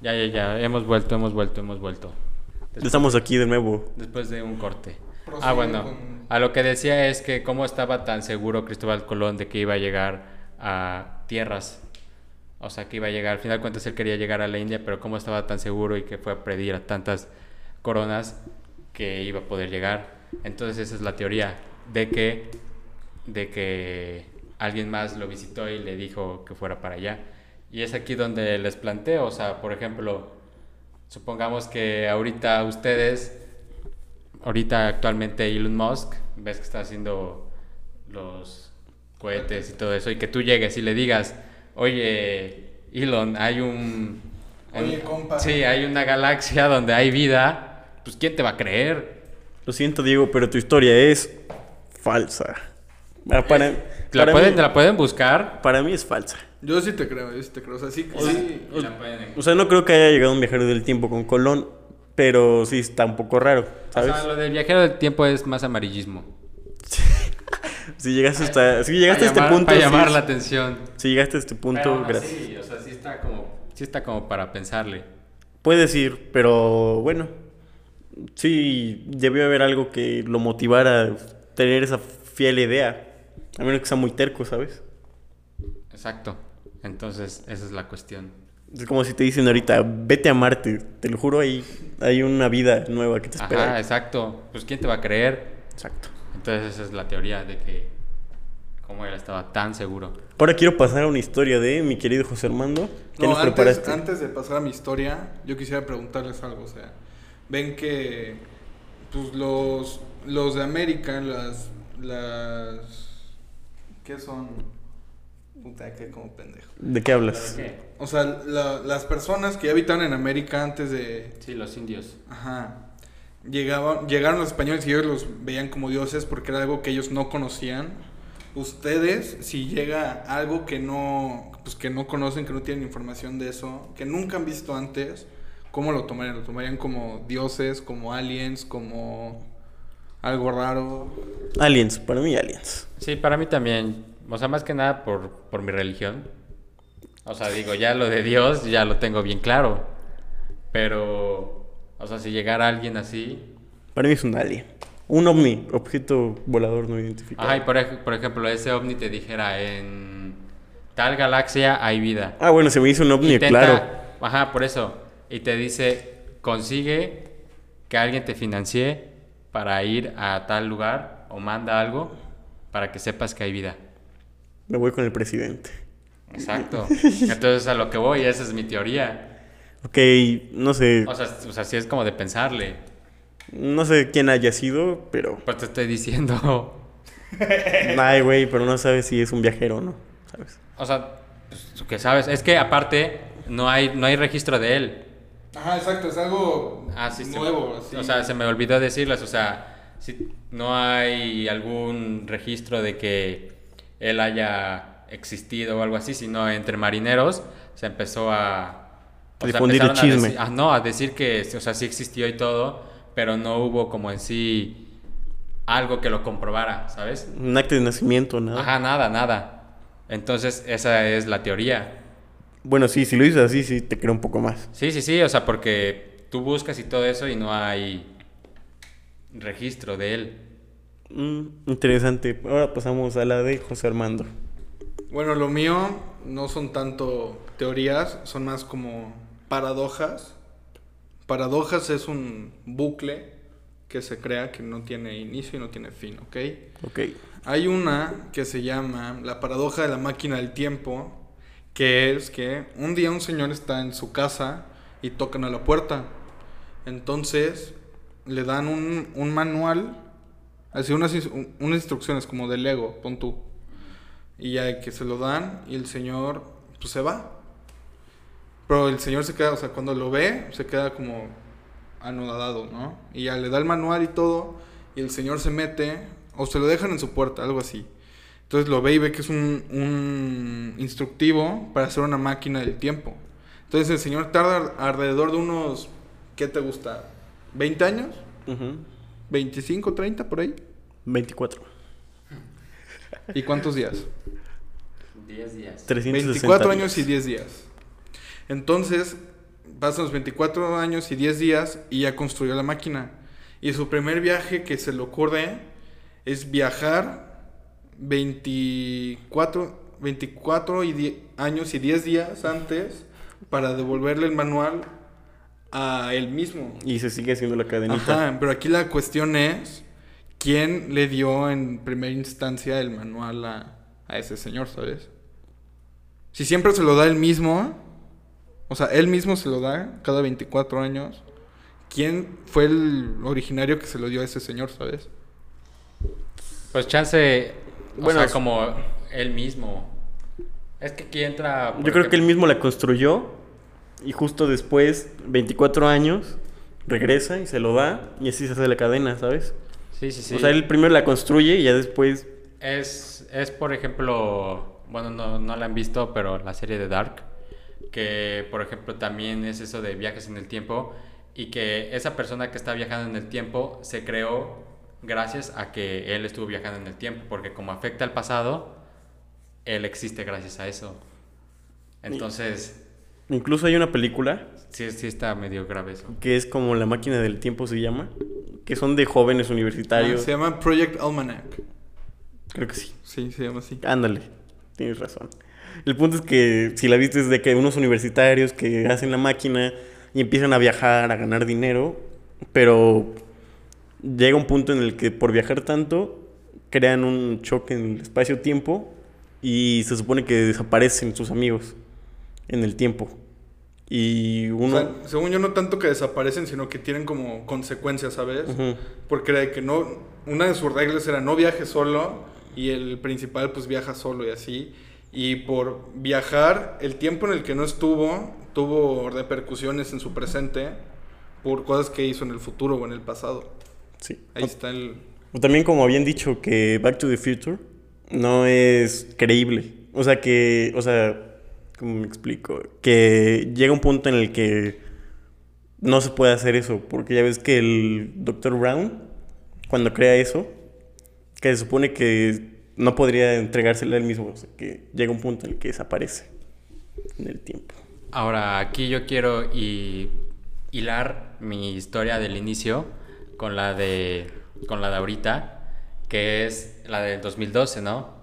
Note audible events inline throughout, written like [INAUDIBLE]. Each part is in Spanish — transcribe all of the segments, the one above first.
Ya, ya, ya. Hemos vuelto, hemos vuelto, hemos vuelto. Estamos aquí de nuevo. Después de un corte. Ah, bueno. con- A lo que decía es que cómo estaba tan seguro Cristóbal Colón de que iba a llegar a tierras. O sea, que iba a llegar. Al final de cuentas él quería llegar a la India, pero cómo estaba tan seguro y que fue a pedir a tantas coronas que iba a poder llegar. Entonces esa es la teoría de que de que alguien más lo visitó y le dijo que fuera para allá. Y es aquí donde les planteo, o sea, por ejemplo, supongamos que ahorita ustedes, ahorita actualmente Elon Musk, ves que está haciendo los cohetes y todo eso, y que tú llegues y le digas, oye, Elon, hay un... Oye, compa. Sí, hay una galaxia donde hay vida, pues ¿quién te va a creer? Lo siento, Diego, pero tu historia es falsa. Para, ¿La pueden, mí, la pueden buscar? para mí es falsa. Yo sí te creo, yo sí te creo. O sea, sí, sí. Y la pueden- O sea, no creo que haya llegado un viajero del tiempo con Colón, pero sí está un poco raro, O ¿sabes? sea, lo del viajero del tiempo es más amarillismo. [LAUGHS] Si llegaste hasta, si llegaste a este llamar- punto, para sí, llamar la atención. si llegaste a este punto, Pero gracias. así, o sea, sí está como, sí está como para pensarle. Puedes ir, pero bueno, sí debió haber algo que lo motivara a tener esa fiel idea, a menos que sea muy terco, ¿sabes? Exacto. Entonces, esa es la cuestión. Es como si te dicen ahorita, vete a Marte, te lo juro, hay, hay una vida nueva que te espera. Ajá, exacto. Pues ¿quién te va a creer? Exacto. Entonces esa es la teoría de que como él estaba tan seguro. Ahora quiero pasar a una historia de mi querido José Armando. ¿Qué No, nos antes, preparaste? antes de pasar a mi historia, yo quisiera preguntarles algo. O sea, ven que pues, los, los de América, las, las... ¿Qué son? Puta, que como pendejo. ¿De qué hablas? qué? O sea, la- las personas que habitaban en América antes de... Sí, los indios. Ajá. Llegaban, llegaron los españoles y ellos los veían como dioses porque era algo que ellos no conocían. Ustedes, si llega algo que no, pues que no conocen, que no tienen información de eso, que nunca han visto antes, ¿cómo lo tomarían? ¿Lo tomarían como dioses, como aliens, como algo raro? Aliens, para mí aliens. Sí, para mí también. O sea, más que nada por, por mi religión. O sea, digo, ya lo de Dios ya lo tengo bien claro. Pero, o sea, si llegara alguien así... Para mí es un alien. Un ovni, objeto volador no identificado. Ajá, y por, ej- por ejemplo, ese ovni te dijera en tal galaxia hay vida. Ah, bueno, se me hizo un ovni, Intenta- claro. Ajá, por eso. Y te dice, consigue que alguien te financie para ir a tal lugar o manda algo para que sepas que hay vida. Me voy con el presidente. Exacto. Entonces a lo que voy, esa es mi teoría. Ok, no sé, O sea, o sea, sí es como de pensarle. no sé quién haya sido, pero... Pues te estoy diciendo. [LAUGHS] Ay, güey, pero no sabes si es un viajero o no, ¿sabes? O sea, pues, que sabes. Es que aparte, no hay, no hay registro de él. Ajá, exacto, es algo Ah, sí, se nuevo. así. O sea, se me olvidó decirles, o sea, si no hay algún registro de que él haya existido o algo así, sino entre marineros se empezó a... o sea, Difundir el a chisme. decir- ah, no, a decir que, o sea, sí existió y todo, pero no hubo como en sí algo que lo comprobara, ¿sabes? Un acto de nacimiento, nada. Ajá, nada, nada. Entonces, esa es la teoría. Bueno, sí, si lo dices así, sí te creo un poco más. Sí, sí, sí, o sea, porque tú buscas y todo eso y no hay registro de él. Mm, interesante. Ahora pasamos a la de José Armando. Bueno, lo mío no son tanto teorías, son más como paradojas. Paradojas es un bucle que se crea que no tiene inicio y no tiene fin, ¿ok? Ok. Hay una que se llama la paradoja de la máquina del tiempo, que es que un día un señor está en su casa y tocan a la puerta. Entonces le dan un, un manual, así unas, unas instrucciones como de Lego, pon tú. Y ya que se lo dan y el señor pues se va. Pero el señor se queda, o sea, cuando lo ve, se queda como anodado, ¿no? Y ya le da el manual y todo, y el señor se mete, o se lo dejan en su puerta, algo así. Entonces lo ve y ve que es un, un instructivo para hacer una máquina del tiempo. Entonces el señor tarda alrededor de unos, ¿qué te gusta? ¿20 años? Ujú. ¿25, 30 por ahí? 24. ¿Y cuántos días? 10 días. 360 24 días. años y 10 días. Entonces, pasan los 24 años y 10 días y ya construyó la máquina. Y su primer viaje que se le ocurre es viajar 24, 24 y die- años y 10 días antes para devolverle el manual a él mismo. Y se sigue haciendo la cadenita. Ajá, pero aquí la cuestión es quién le dio en primera instancia el manual a, a ese señor, ¿sabes? Si siempre se lo da él mismo, o sea, él mismo se lo da cada 24 años, ¿quién fue el originario que se lo dio a ese señor, ¿sabes? Pues chance, o Bueno, sea, es- como él mismo. Es que aquí entra... Yo creo que él mismo la construyó y justo después, 24 años, regresa y se lo da y así se hace la cadena, ¿sabes? Sí, sí, sí. O sea, él primero la construye y ya después... Es, es, por ejemplo, bueno, no, no la han visto, pero la serie de Dark, que, por ejemplo, también es eso de viajes en el tiempo y que esa persona que está viajando en el tiempo se creó gracias a que él estuvo viajando en el tiempo, porque como afecta al pasado, él existe gracias a eso. Entonces, Incluso hay una película sí, sí está medio grave eso. que es como La máquina del tiempo se llama, que son de jóvenes Ah, universitarios. se llama Project Almanac. Creo que sí. Sí, se llama así. Ándale, tienes razón. El punto es que si la viste es de que unos universitarios que hacen la máquina y empiezan a viajar, a ganar dinero, pero llega un punto en el que por viajar tanto crean un choque en el espacio-tiempo y se supone que desaparecen sus amigos en el tiempo. Y O uno... sea, según yo, no tanto que desaparecen, sino que tienen como consecuencias, ¿sabes? Ujú. Porque era de que no. Una de sus reglas era no viaje solo y el principal, pues viaja solo y así. Y por viajar, el tiempo en el que no estuvo, tuvo repercusiones en su presente por cosas que hizo en el futuro o en el pasado. Sí. Ahí está el. O También como habían dicho que Back to the Future no es creíble. O sea que, o sea, ¿cómo me explico? Que llega un punto en el que no se puede hacer eso. Porque ya ves que el Dr. Brown, cuando crea eso, que se supone que no podría entregársela él mismo. O sea, que llega un punto en el que desaparece en el tiempo. Ahora, aquí yo quiero hilar mi historia del inicio con la de con la de ahorita, que es la del 2012, ¿no?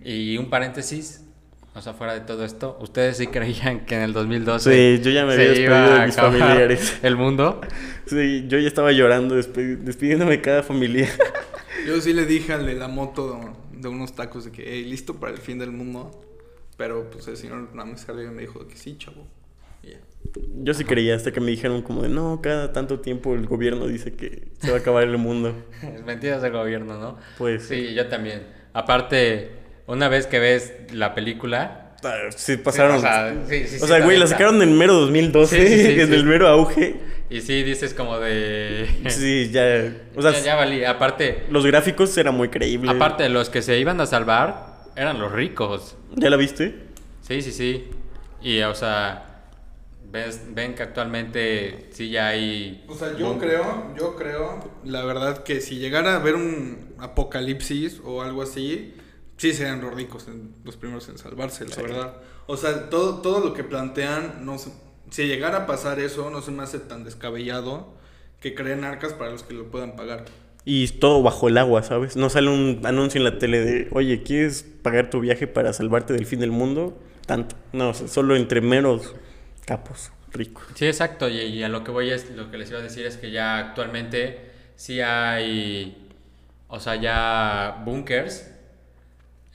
Y un paréntesis, o sea, fuera de todo esto, ¿ustedes sí creían que en el 2012 Sí, yo ya me había se despedido de mis familiares. [LAUGHS] el mundo? Sí, yo ya estaba llorando, despidiéndome de cada familia. [LAUGHS] Yo sí le dije al de la moto de, de unos tacos de que, hey, listo para el fin del mundo. Pero pues el señor Rames Carrillo me dijo que sí, chavo. Y ya. Yo sí creía hasta que me dijeron como de no, cada tanto tiempo el gobierno dice que se va a acabar el mundo. [LAUGHS] Es mentiras del gobierno, ¿no? Pues Sí, yo también. Aparte, una vez que ves la película, ah, sí pasaron. o sea, sí, sí, o sí, sea, güey, la sacaron en mero 2012, Sí, sí, sí, [LAUGHS] en sí. el mero auge. y sí dices como de... [LAUGHS] Sí, ya, o sea, ya, ya valí. Aparte, los gráficos eran muy creíbles. aparte, los que se iban a salvar eran los ricos. ¿Ya la viste? Sí, sí, sí. Y, o sea, ves, ven que actualmente sí ya hay... O sea, yo creo, yo creo, la verdad, que si llegara a haber un apocalipsis o algo así, sí serían los ricos en- los primeros en salvarse, la Sí. verdad. O sea, todo, todo lo que plantean, no se- si llegara a pasar eso, no se me hace tan descabellado que creen arcas para los que lo puedan pagar. Y todo bajo el agua, ¿sabes? No sale un anuncio en la tele de, oye, ¿quieres pagar tu viaje para salvarte del fin del mundo? Tanto. No, o sea, solo entre meros capos ricos. Sí, exacto. Y, y a lo que voy es, lo que les iba a decir es que ya actualmente sí hay, o sea, ya bunkers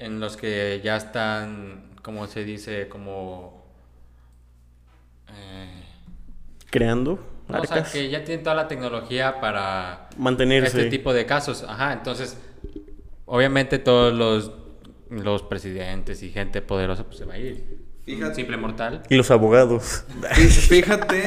en los que ya están, como se dice, como... eh, Creando no, o sea, arcas. que ya tienen toda la tecnología para Mantenerse. este tipo de casos. Ajá, entonces, obviamente todos los, los presidentes y gente poderosa pues se va a ir. Fíjate. Simple mortal. Y los abogados. Fí- [LAUGHS] Fíjate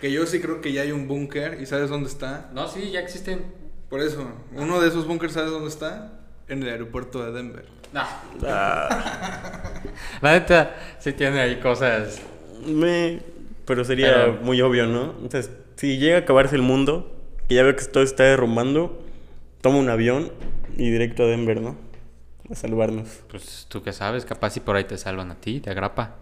que yo sí creo que ya hay un búnker y ¿sabes dónde está? No, sí, ya existen. Por eso, uno de esos búnkers, ¿sabes dónde está? En el aeropuerto de Denver. No. Ah, [LAUGHS] La neta, sí tiene ahí cosas. me... Pero sería Pero- muy obvio, ¿no? Entonces, si llega a acabarse el mundo, que ya veo que todo está derrumbando, toma un avión y directo a Denver, ¿no? A salvarnos. Pues tú qué sabes, capaz si por ahí te salvan a ti, te agrapa.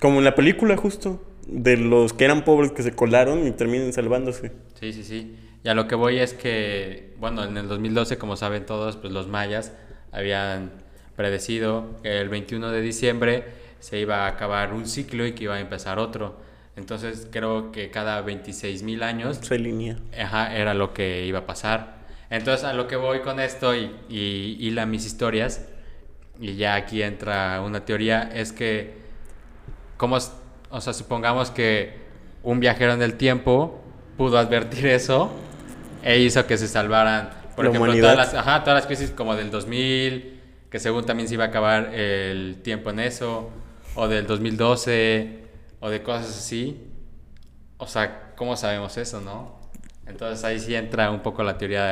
Como en la película, justo. de los que eran pobres que se colaron y terminen salvándose. Sí, sí, sí. Y a lo que voy es que, bueno, en el 2012, como saben todos, pues los mayas habían predecido que el 21 de diciembre se iba a acabar un ciclo y que iba a empezar otro. Entonces creo que cada 26 mil años Se alinea. Ajá, era lo que iba a pasar. Entonces, a lo que voy con esto y, y hila mis historias, y ya aquí entra una teoría, es que, como, o sea, supongamos que un viajero en el tiempo pudo advertir eso e hizo que se salvaran, por La ejemplo, humanidad. todas las, ajá, todas las crisis como del 2000, que según también se iba a acabar el tiempo en eso, o del 2012, o de cosas así. O sea, ¿cómo sabemos eso, no? Entonces ahí sí entra un poco la teoría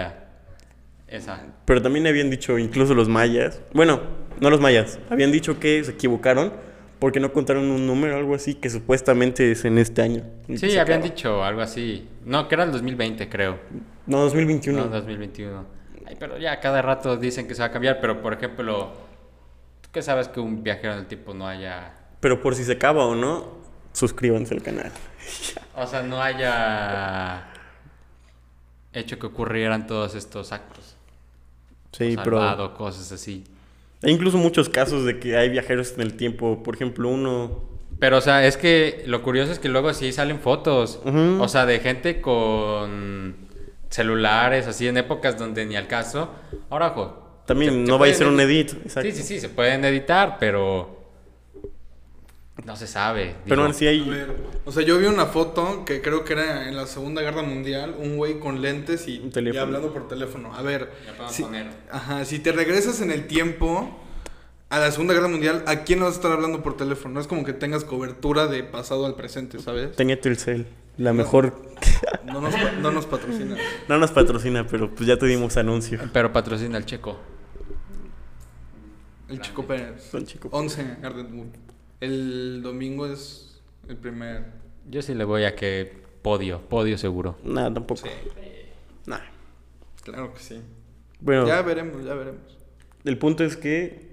de esa. Pero también habían dicho, incluso los mayas, bueno, no los mayas, habían dicho que se equivocaron porque no contaron un número algo así que supuestamente es en este año. Sí, habían dicho algo así. No, que era el 2020, creo. No, 2021. No, 2021. Pero ya cada rato dicen que se va a cambiar, pero por ejemplo, ¿tú qué sabes que un viajero en el tiempo no haya... Pero por si se acaba o no, suscríbanse al canal. [LAUGHS] O sea, no haya hecho que ocurrieran todos estos actos. Sí, o pero... salvado, cosas así. Hay incluso muchos casos de que hay viajeros en el tiempo. Por ejemplo, uno... Pero, o sea, es que lo curioso es que luego sí salen fotos. O sea, de gente con celulares, así en épocas donde ni al caso. Ahora, ojo. También se- se no va a ser un edit- edit. Exacto. Sí, sí, sí, se pueden editar, pero. No se sabe. Pero A hay... ver, o sea, yo vi una foto que creo que era en la Segunda Guerra Mundial, un güey con lentes y, Un y hablando por teléfono. A ver, si, poner. ajá, si te regresas en el tiempo a la Segunda Guerra Mundial, ¿a quién vas a estar hablando por teléfono? No es como que tengas cobertura de pasado al presente, ¿sabes? Tenía Telcel. La mejor... [LAUGHS] No nos, pa- no nos patrocina. no nos patrocina, pero pues ya te dimos anuncio. Pero patrocina el checo. El Chico Pérez. Son chico. 11, Garden Moon. El domingo es el primer. Yo sí le voy a que podio, podio seguro. Nada, tampoco. Sí, Nah. claro que sí. Bueno, Ya veremos, ya veremos. el punto es que...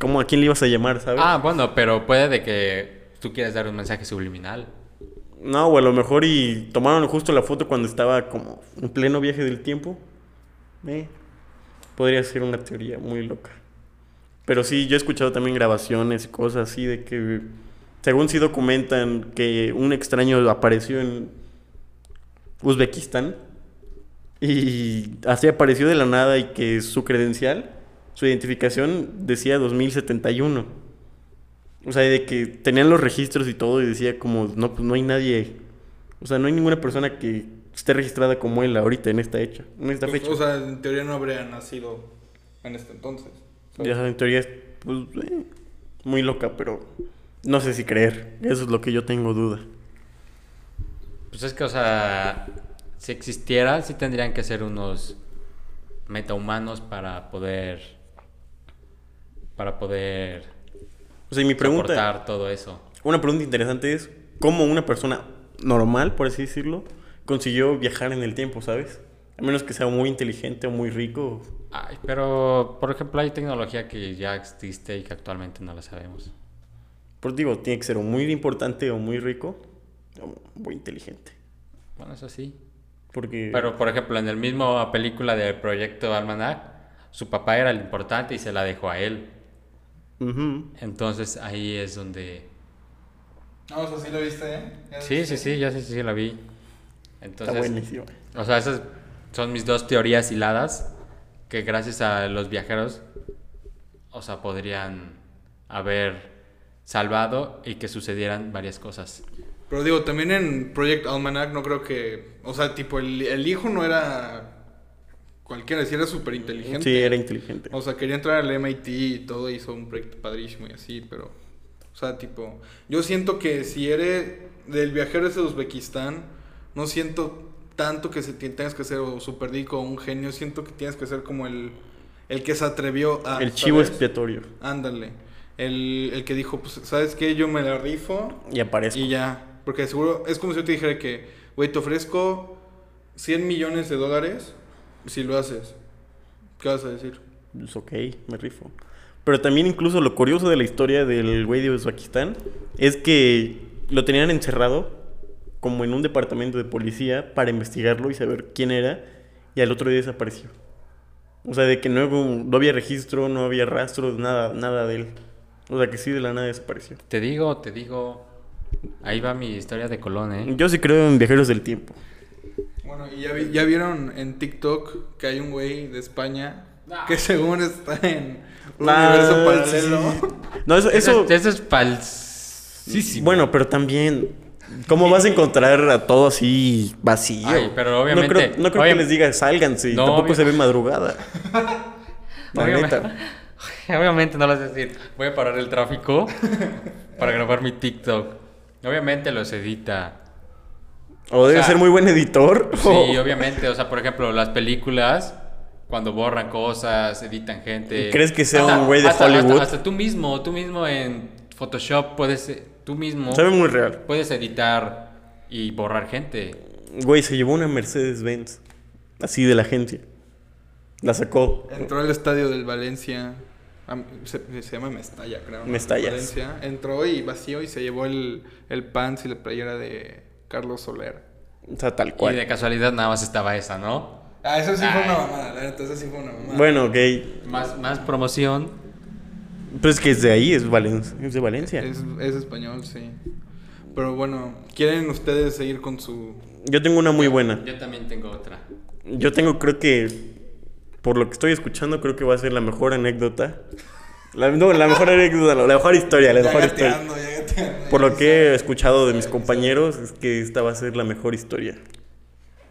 ¿Cómo a quién le ibas a llamar, sabes? Ah, bueno, pero puede de que tú quieras dar un mensaje subliminal. No, o a lo mejor y tomaron justo la foto cuando estaba como en pleno viaje del tiempo. Eh, podría ser una teoría muy loca. Pero sí, yo he escuchado también grabaciones y cosas así de que, según sí documentan que un extraño apareció en Uzbekistán y así apareció de la nada y que su credencial, su identificación decía 2071. O sea, de que tenían los registros y todo y decía como, no, pues no hay nadie, o sea, no hay ninguna persona que esté registrada como él ahorita en esta hecha, en esta Pues, fecha. o sea, en teoría no habría nacido en este entonces. Ya en teoría es, pues, eh, muy loca, pero no sé si creer. Eso es lo que yo tengo duda. Pues es que, o sea, si existiera, sí tendrían que ser unos metahumanos para poder. Para poder O sea, y mi pregunta, todo eso. una pregunta interesante es, ¿cómo una persona normal, por así decirlo, consiguió viajar en el tiempo, sabes? A menos que sea muy inteligente o muy rico. Ay, pero, por ejemplo, hay tecnología que ya existe y que actualmente no la sabemos. Pues digo, tiene que ser o muy importante o muy rico o muy inteligente. Bueno, eso sí. Porque... Pero, por ejemplo, en el mismo película del proyecto Almanac, su papá era el importante y se la dejó a él. Ujú. Entonces ahí es donde... No, o sea, sí lo viste, ¿eh? ¿Ya Sí, viste? sí, sí, ya sí, sí la vi. Está buenísimo. o sea, esas son mis dos teorías hiladas que gracias a los viajeros, o sea, podrían haber salvado y que sucedieran varias cosas. Pero digo, también en Project Almanac no creo que... O sea, tipo, el, el hijo no era cualquiera, sí era súper inteligente. Sí, era inteligente. O sea, quería entrar al MIT y todo, hizo un proyecto padrísimo y así, pero... O sea, tipo... Yo siento que si eres del viajero de Uzbekistán, no siento tanto que se tengas que ser o super dico o un genio, siento que tienes que ser como el, el que se atrevió a... el chivo ¿sabes? expiatorio. Ándale. El, el que dijo, pues, ¿sabes qué? Yo me la rifo Y aparezco. y ya. Porque seguro, es como si yo te dijera que, güey, te ofrezco 100 millones de dólares si lo haces. ¿Qué vas a decir? Pues ok, me rifo. Pero también incluso lo curioso de la historia del güey de Uzbekistán es que lo tenían encerrado como en un departamento de policía para investigarlo y saber quién era y al otro día desapareció. O sea, de que no, no había registro, no había rastro, nada, nada de él. O sea, que sí de la nada desapareció. Te digo, te digo. Ahí va mi historia de Colón, ¿eh? Yo sí creo en viajeros del tiempo. Bueno, y ya, vi- ya vieron en TikTok que hay un güey de España Ah. que según está en un Ah, universo paralelo. sí. [LAUGHS] No, eso, eso, Eso, eso es falsísimo. Bueno, pero también, ¿cómo vas a encontrar a todo así vacío? Ay, pero No creo, no creo obvia- que les diga sálganse y No, tampoco se ve madrugada. [LAUGHS] La Obviamente, neta. [LAUGHS] obviamente no les voy a decir, voy a parar el tráfico para grabar mi TikTok. Obviamente los edita. O debe sea, ser muy buen editor. Sí, o- obviamente. O sea, por ejemplo, las películas, cuando borran cosas, editan gente. ¿Crees que sea Hasta- un güey de hasta- Hollywood? Hasta, hasta tú mismo, tú mismo en Photoshop puedes, eh, tú mismo Sabe muy real. puedes editar y borrar gente. Güey, se llevó una Mercedes-Benz. Así de la agencia. La sacó. Entró al estadio del Valencia. Se, se llama Mestalla, creo. Valencia. Entró y vació y se llevó el, el pants y la playera de Carlos Soler. O sea, tal Y cual. de casualidad nada más estaba esa, ¿no? Ah, eso sí fue una mamada, la neta, eso sí fue una mamada. Bueno, ok. Más, más promoción. Pues que es de ahí, es, Valen es de Valencia. Es, es español, sí. Pero bueno, ¿quieren ustedes seguir con su... Yo tengo una muy buena. Yo también tengo otra. Yo tengo, creo que, por lo que estoy escuchando, creo que va a ser la mejor anécdota. La, no, la mejor anécdota, la mejor historia, la Ya mejor historia. gateando, ya gateando, Por lo que he escuchado de mis compañeros, es que esta va a ser la mejor historia.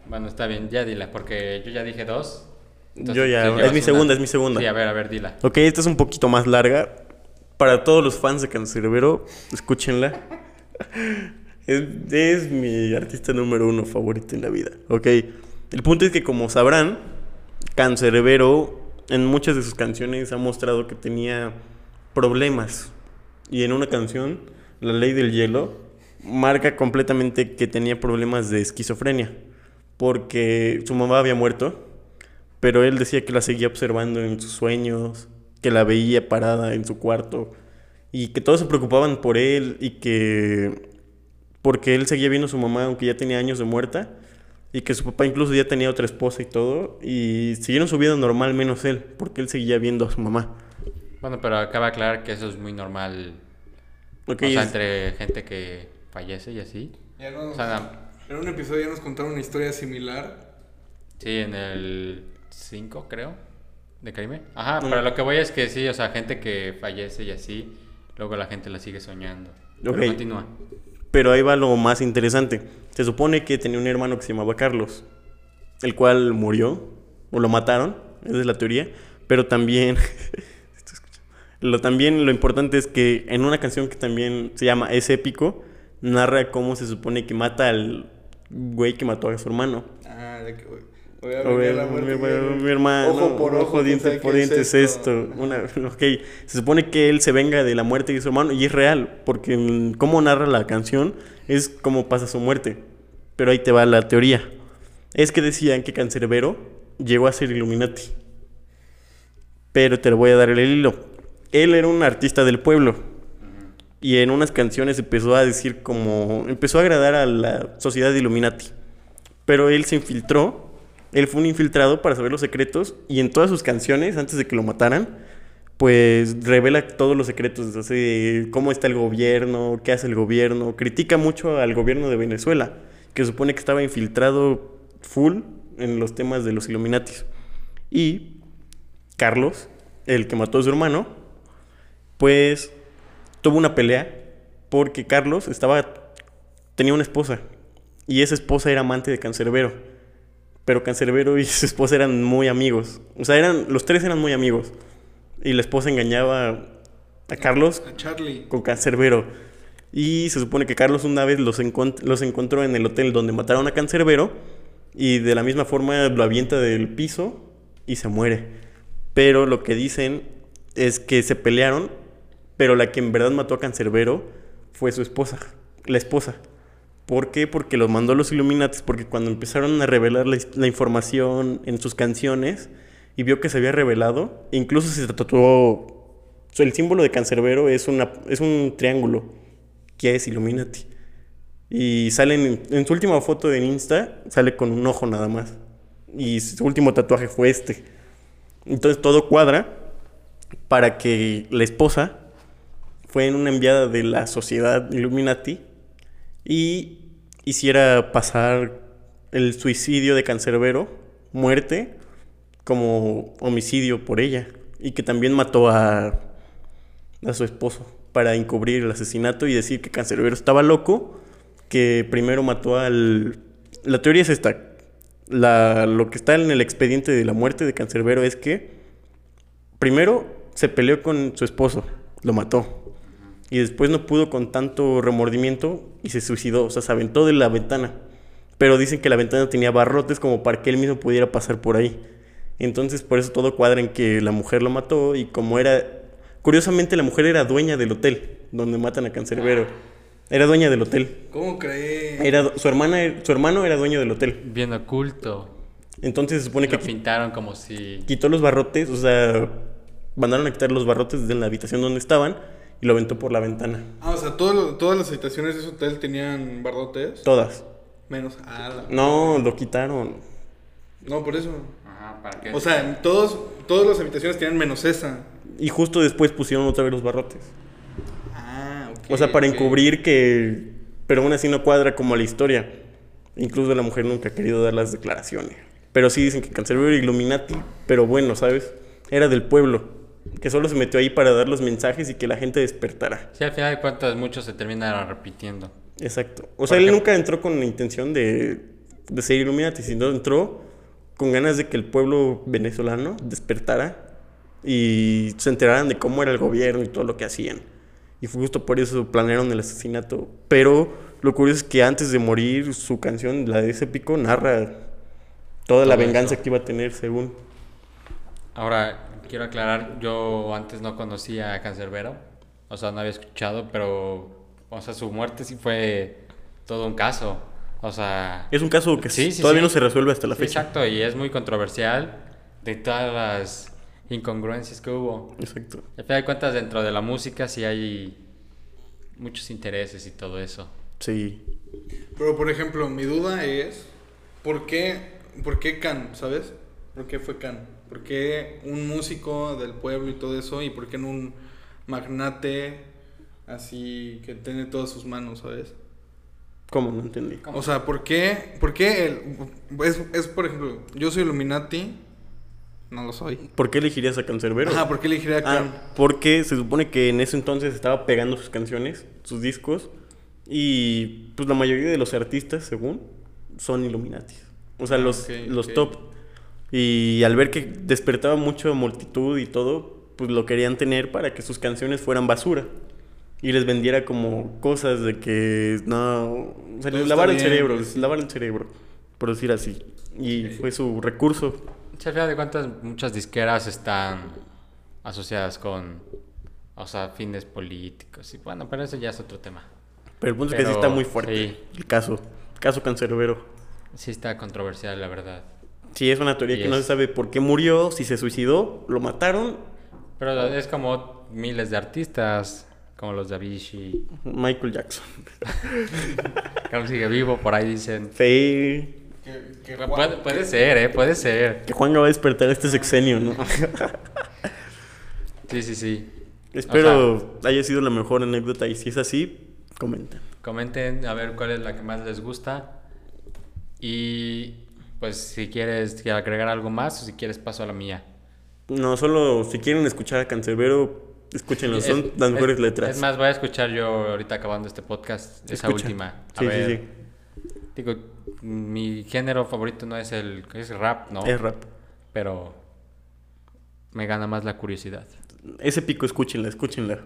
Bueno, está bien, ya dila, porque yo ya dije dos. Yo ya- es mi segunda, es mi segunda. Sí, a ver, a ver, dila. Ok, esta es un poquito más larga. Para todos los fans de Cancerbero, escúchenla. [LAUGHS] Es, es mi artista número uno favorito en la vida. Ok, el punto es que como sabrán, Cancerbero en muchas de sus canciones ha mostrado que tenía problemas. Y en una canción, La Ley del Hielo, marca completamente que tenía problemas de esquizofrenia. Porque su mamá había muerto pero él decía que la seguía observando en sus sueños, que la veía parada en su cuarto y que todos se preocupaban por él y que porque él seguía viendo a su mamá aunque ya tenía años de muerta y que su papá incluso ya tenía otra esposa y todo y siguieron su vida normal menos él porque él seguía viendo a su mamá. Bueno, pero acaba de aclarar que eso es muy normal. Ok, o sea, es- entre gente que fallece y así. Ya nos- O sea, en un episodio ya nos contaron una historia similar. sí, en el 5, creo, de Caime. Ajá, No. pero lo que voy es que sí, o sea, gente que fallece y así, luego la gente la sigue soñando. Pero Ok. continúa. Pero ahí va lo más interesante. Se supone que tenía un hermano que se llamaba Carlos, el cual murió, o lo mataron, esa es la teoría. Pero también, [LAUGHS] lo, también lo importante es que en una canción que también se llama Es épico, narra cómo se supone que mata al güey que mató a su hermano. Ah, de que. Voy a venir la muerte. mi- hermano, Ojo por ojo, diente quién sabe por diente es esto. Una, ok, se supone que él se venga de la muerte de su hermano y es real, porque cómo narra la canción es cómo pasa su muerte. Pero ahí te va la teoría. Es que decían que Cancerbero llegó a ser Illuminati. Pero te lo voy a dar el hilo. Él era un artista del pueblo. Y en unas canciones empezó a decir como... Empezó a agradar a la sociedad de Illuminati. Pero él se infiltró. Él fue un infiltrado para saber los secretos. Y en todas sus canciones, antes de que lo mataran, pues revela todos los secretos. Así cómo está el gobierno, qué hace el gobierno. Critica mucho al gobierno de Venezuela. Que supone que estaba infiltrado full en los temas de los Illuminatis. Y Carlos, el que mató a su hermano, pues tuvo una pelea porque Carlos estaba tenía una esposa y esa esposa era amante de Cancerbero. Pero Cancerbero y [LAUGHS] su esposa eran muy amigos. O sea, eran los tres eran muy amigos. Y la esposa engañaba a Carlos A Charlie. con Cancerbero. Y se supone que Carlos una vez los, encont- los encontró en el hotel donde mataron a Cancerbero. Y de la misma forma lo avienta del piso y se muere. Pero lo que dicen es que se pelearon, pero la que en verdad mató a Cancerbero fue su esposa, la esposa. ¿Por qué? Porque los mandó los Illuminatis, porque cuando empezaron a revelar la, información en sus canciones y vio que se había revelado, incluso se tatuó el símbolo de Cancerbero es, una, es un triángulo, que es Illuminati. Y salen en, su última foto en Insta, sale con un ojo nada más. Y su último tatuaje fue este. Entonces todo cuadra para que la esposa fue en una enviada de la sociedad Illuminati y hiciera pasar el suicidio de Cancerbero, muerte, como homicidio por ella. Y que también mató a, a su esposo para encubrir el asesinato y decir que Cancerbero estaba loco, que primero mató al... La teoría es esta. La, lo que está en el expediente de la muerte de Cancerbero es que primero se peleó con su esposo, lo mató. Y después no pudo con tanto remordimiento y se suicidó, o sea, se aventó de la ventana. Pero dicen que la ventana tenía barrotes como para que él mismo pudiera pasar por ahí. Entonces por eso todo cuadra en que la mujer lo mató y como era... Curiosamente la mujer era dueña del hotel donde matan a Cancerbero. Era dueña del hotel. ¿Cómo crees? Era, su, hermana, su hermano era dueño del hotel. Bien oculto. Entonces se supone Lo que pintaron como si... quitó los barrotes, o sea, mandaron a quitar los barrotes de la habitación donde estaban y lo aventó por la ventana. Ah, o sea, todo lo- todas las habitaciones de ese hotel tenían barrotes. Todas. Menos. Ah, la- No, lo quitaron. No, por eso. Ajá, ¿para qué? O sea, todos, todas las habitaciones tenían menos esa. Y justo después pusieron otra vez los barrotes. Ah, ok. O sea, para encubrir que... Pero aún así no cuadra como la historia. Incluso la mujer nunca ha querido dar las declaraciones. Pero sí dicen que Cancerbero era Illuminati. Pero bueno, ¿sabes? Era del pueblo. Que solo se metió ahí para dar los mensajes y que la gente despertara. Sí, al final de cuentas muchos se terminan repitiendo. Exacto. O sea, él nunca entró con la intención de, de ser Illuminati, sino entró con ganas de que el pueblo venezolano despertara y se enteraran de cómo era el gobierno y todo lo que hacían. Y fue justo por eso planearon el asesinato. Pero lo curioso es que antes de morir, su canción, la de ese pico, narra toda la Todo venganza eso. que iba a tener según. Ahora, quiero aclarar, yo antes no conocía a Cancerbero, o sea, no había escuchado, pero, o sea, su muerte sí fue todo un caso, o sea... Es un caso que Sí, sí, todavía sí. no se resuelve hasta la sí, fecha. Exacto, y es muy controversial de todas las incongruencias que hubo. Exacto. Al final de cuentas, dentro de la música sí hay muchos intereses y todo eso. Sí. Pero, por ejemplo, mi duda es: ¿por qué, ¿por qué Can, sabes? ¿Por qué fue Can? ¿Por qué un músico del pueblo y todo eso? ¿Y por qué no un magnate así que tiene todas sus manos, sabes? ¿Cómo? No entendí. O sea, ¿por qué? ¿Por qué el, es, es, por ejemplo, yo soy Illuminati, no lo soy. ¿Por qué elegirías a Cancerbero? Ajá, ¿por qué elegiría a Can? Ah, porque se supone que en ese entonces estaba pegando sus canciones, sus discos, y pues la mayoría de los artistas, según, son Illuminati. O sea, los, los top. Y al ver que despertaba mucho multitud y todo, pues lo querían tener para que sus canciones fueran basura. Y les vendiera como cosas de que no. O sea, les lavaran el cerebro, les lavaran el cerebro, por decir así. Y fue su recurso. Sí, al final de cuentas, muchas disqueras están asociadas con, o sea, fines políticos. Y bueno, pero eso ya es otro tema. Pero el punto es que sí está muy fuerte sí. el caso. Caso cancerbero. Sí está controversial, la verdad. Sí, es una teoría Y que no se sabe por qué murió, si se suicidó, lo mataron. Pero es como miles de artistas, como los de Avicii. Michael Jackson. [LAUGHS] Que aún sigue vivo, por ahí dicen. Fe. Que, que Juan- Puede, puede ser, ¿eh? Puede ser. Que Juan va a despertar este sexenio, ¿no? [LAUGHS] Sí, sí, sí. Espero haya sido la mejor anécdota y si es así, comenten. Comenten a ver cuál es la que más les gusta. Y pues si quieres agregar algo más o si quieres paso a la mía. No, solo si quieren escuchar a Cancerbero, escúchenlo, Es- son las es- mejores letras. Es más, voy a escuchar yo ahorita acabando este podcast, esa Escucha. última. A Sí, ver, sí, sí. Digo, mi género favorito no es el es rap, ¿no? Es rap. Pero me gana más la curiosidad. Ese pico, escúchenla, escúchenla.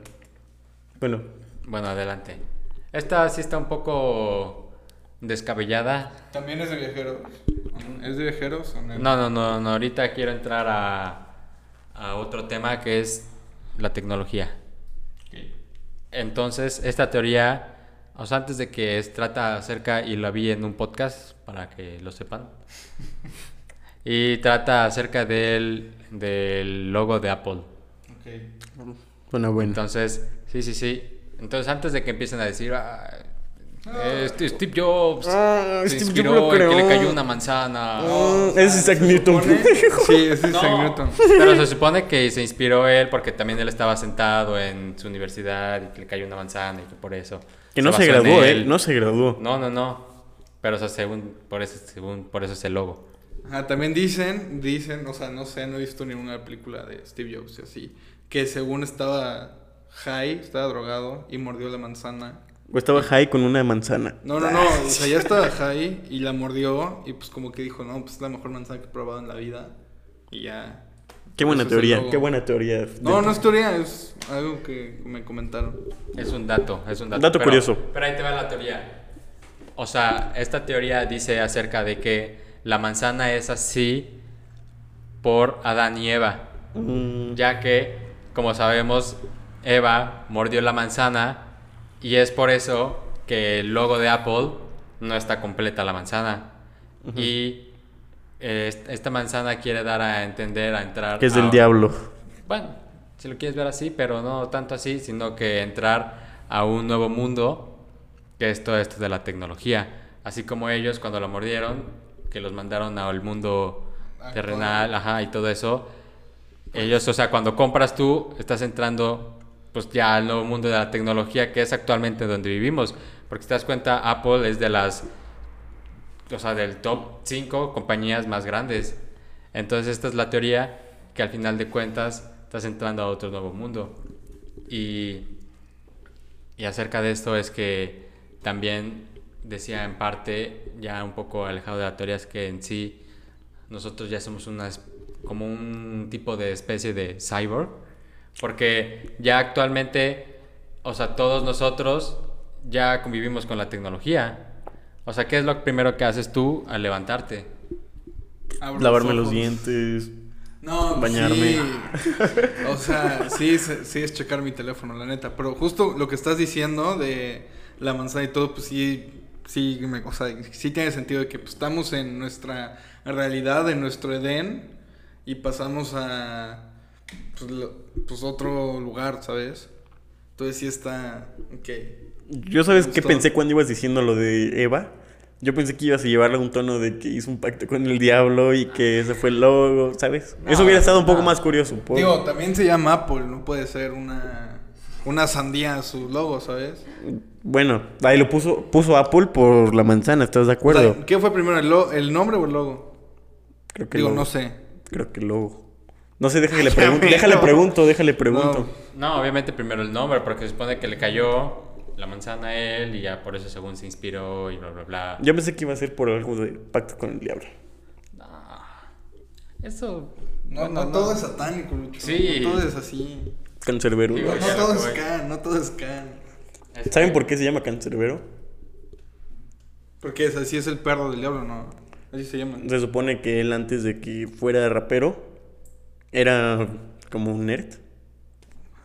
Bueno, Bueno, adelante. Esta sí está un poco descabellada. También es de viajeros. ¿Es de viajeros o no? No, no, no. Ahorita quiero entrar a, a otro tema que es la tecnología. Entonces, esta teoría, o sea, antes de que es, trata acerca, y lo vi en un podcast para que lo sepan, [LAUGHS] y trata acerca del, del logo de Apple. Ok. suena bueno. Entonces, sí, sí, sí. Entonces, antes de que empiecen a decir, "Ah, Eh, Steve Jobs Ah, se Steve inspiró Jobs lo en que le cayó una manzana. Ah, es Isaac Newton. supone- [LAUGHS] Sí, es Isaac No, Newton. Pero se supone que se inspiró él porque también él estaba sentado en su universidad y que le cayó una manzana y que por eso. Que no se graduó, él. ¿eh? No se graduó. No, no, no. Pero o sea, según por eso, según por eso es el logo. Ajá, también dicen, dicen, o sea, no sé, no he visto ninguna película de Steve Jobs y así, que según estaba high, estaba drogado y mordió la manzana. O estaba high con una manzana. No, no, no, o sea, ya estaba high y la mordió y pues como que dijo, no, pues es la mejor manzana que he probado en la vida y ya. Qué buena Eso teoría, qué buena teoría. No, no es teoría, es algo que me comentaron. Es un dato, es un dato. Dato Pero- curioso. Pero ahí te va la teoría. O sea, esta teoría dice acerca de que la manzana es así por Adán y Eva. Mm, Ya que, como sabemos, Eva mordió la manzana y es por eso que el logo de Apple no está completa la manzana. Y eh, est- esta manzana quiere dar a entender, a entrar... que es a- del diablo. bueno, si lo quieres ver así, pero no tanto así, sino que entrar a un nuevo mundo, que es todo esto de la tecnología. Así como ellos cuando lo mordieron, que los mandaron al mundo terrenal, ajá, y todo eso. Ellos, o sea, cuando compras tú, estás entrando pues ya al nuevo mundo de la tecnología, que es actualmente donde vivimos. Porque si te das cuenta, Apple es de las o sea, del top 5 compañías más grandes. Entonces esta es la teoría que al final de cuentas estás entrando a otro nuevo mundo. Y, y acerca de esto es que también decía en parte, ya un poco alejado de la teoría, es que en sí nosotros ya somos una, como un tipo de especie de cyborg. Porque ya actualmente, o sea, todos nosotros ya convivimos con la tecnología. O sea, ¿qué es lo primero que haces tú al levantarte? Abro Lavarme los dientes. No, Bañarme. sí. O sea, sí, sí, sí es checar mi teléfono, la neta. Pero justo lo que estás diciendo de la manzana y todo, pues sí, sí, me- o sea, sí tiene sentido de que pues, estamos en nuestra realidad, en nuestro Edén, y pasamos a pues, lo- pues, otro lugar, ¿sabes? Entonces sí está, ok. Yo sabes qué pensé cuando ibas diciendo lo de Eva. Yo pensé que ibas a llevarle un tono de que hizo un pacto con el diablo y que ese fue el logo, ¿sabes? No, Eso hubiera estado un poco no. más curioso. por- Digo, también se llama Apple, no puede ser una, una sandía su logo, ¿sabes? Bueno, ahí lo puso, puso Apple por la manzana, ¿estás de O acuerdo? sea, ¿Qué fue primero, el, lo- el nombre o el logo? Creo que Digo, logo. no sé. Creo que el logo. No sé, déjale veo. déjale pregunto, déjale pregunto. No, obviamente primero el nombre, porque se supone que le cayó la manzana a él y ya por eso según se inspiró y bla, bla, bla. Yo pensé que iba a ser por algo de pacto con el diablo. No, eso... No, bueno, no, todo es satánico, Lucho. Sí. No todo es así. Cancerbero. Digo, No, todo es can, no todo es can. es ¿Saben por qué se llama cancerbero? Porque es así es el perro del diablo, ¿no? Así se llama. Se supone que él antes de que fuera rapero era como un nerd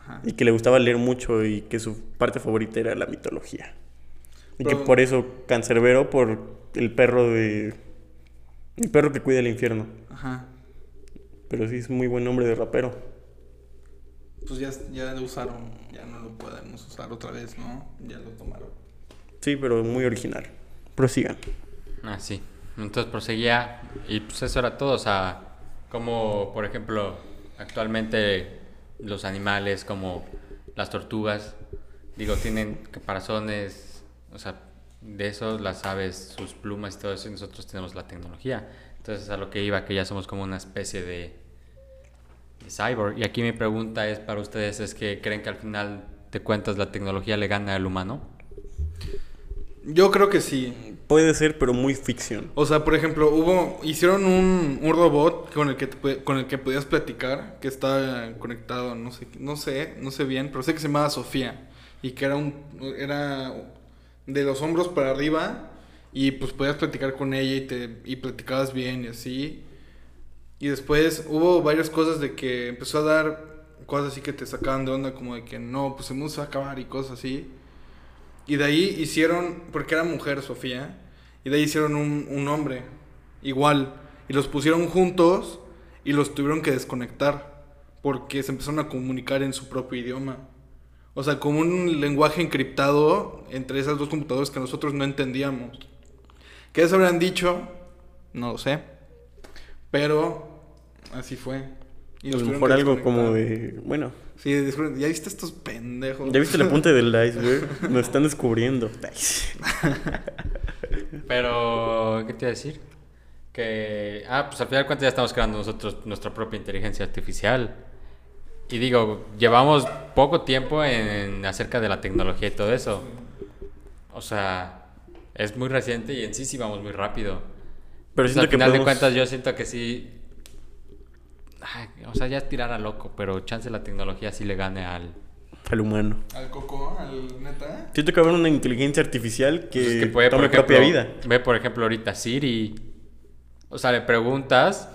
Ajá. y que le gustaba leer mucho y que su parte favorita era la mitología. Y que por eso cancerbero por el perro de el perro que cuida el infierno. Ajá. Pero sí es muy buen nombre de rapero. Pues ya, ya lo usaron, ya no lo podemos usar otra vez, ¿no? Ya lo tomaron. Sí, pero muy original. Prosigan. Ah, sí. Entonces proseguía y pues eso era todo. O sea, como por ejemplo, actualmente los animales como las tortugas, digo, tienen caparazones, o sea, de eso las aves, sus plumas y todo eso, y nosotros tenemos la tecnología. Entonces a lo que iba, que ya somos como una especie de, de cyborg. Y aquí mi pregunta es para ustedes, es que creen que al final de cuentas la tecnología le gana al humano. Yo creo que sí. Puede ser, pero muy ficción. O sea, por ejemplo, hubo hicieron un, un robot con el que te con el que podías platicar, que estaba conectado, no sé, no sé, no sé bien, pero sé que se llamaba Sofía y que era un era de los hombros para arriba y pues podías platicar con ella y te y platicabas bien y así. Y después hubo varias cosas de que empezó a dar cosas así que te sacaban de onda como de que no, pues el mundo se va a acabar y cosas así. Y de ahí hicieron, porque era mujer Sofía, y de ahí hicieron un, un hombre, igual. Y los pusieron juntos y los tuvieron que desconectar, porque se empezaron a comunicar en su propio idioma. O sea, como un lenguaje encriptado entre esas dos computadoras que nosotros no entendíamos. ¿Qué se habrían dicho? No lo sé. Pero así fue. Y A lo mejor algo como de. Bueno, Sí, ya viste estos pendejos. ya viste la punta del [LAUGHS] iceberg. Nos están descubriendo. [LAUGHS] Pero, ¿qué te iba a decir? Que, ah, pues al final de cuentas ya estamos creando nosotros nuestra propia inteligencia artificial. Y digo, llevamos poco tiempo en acerca de la tecnología y todo eso. O sea, es muy reciente y en sí sí vamos muy rápido. Pero O sea, siento al que final de podemos- cuentas yo siento que sí... Ay, o sea, ya es tirar a loco, pero chance la tecnología sí le gane al... al humano. Al coco, al neta. Siento que habrá una inteligencia artificial que, Pues es que puede, por tome ejemplo, propia vida. Ve, por ejemplo, ahorita Siri. O sea, le preguntas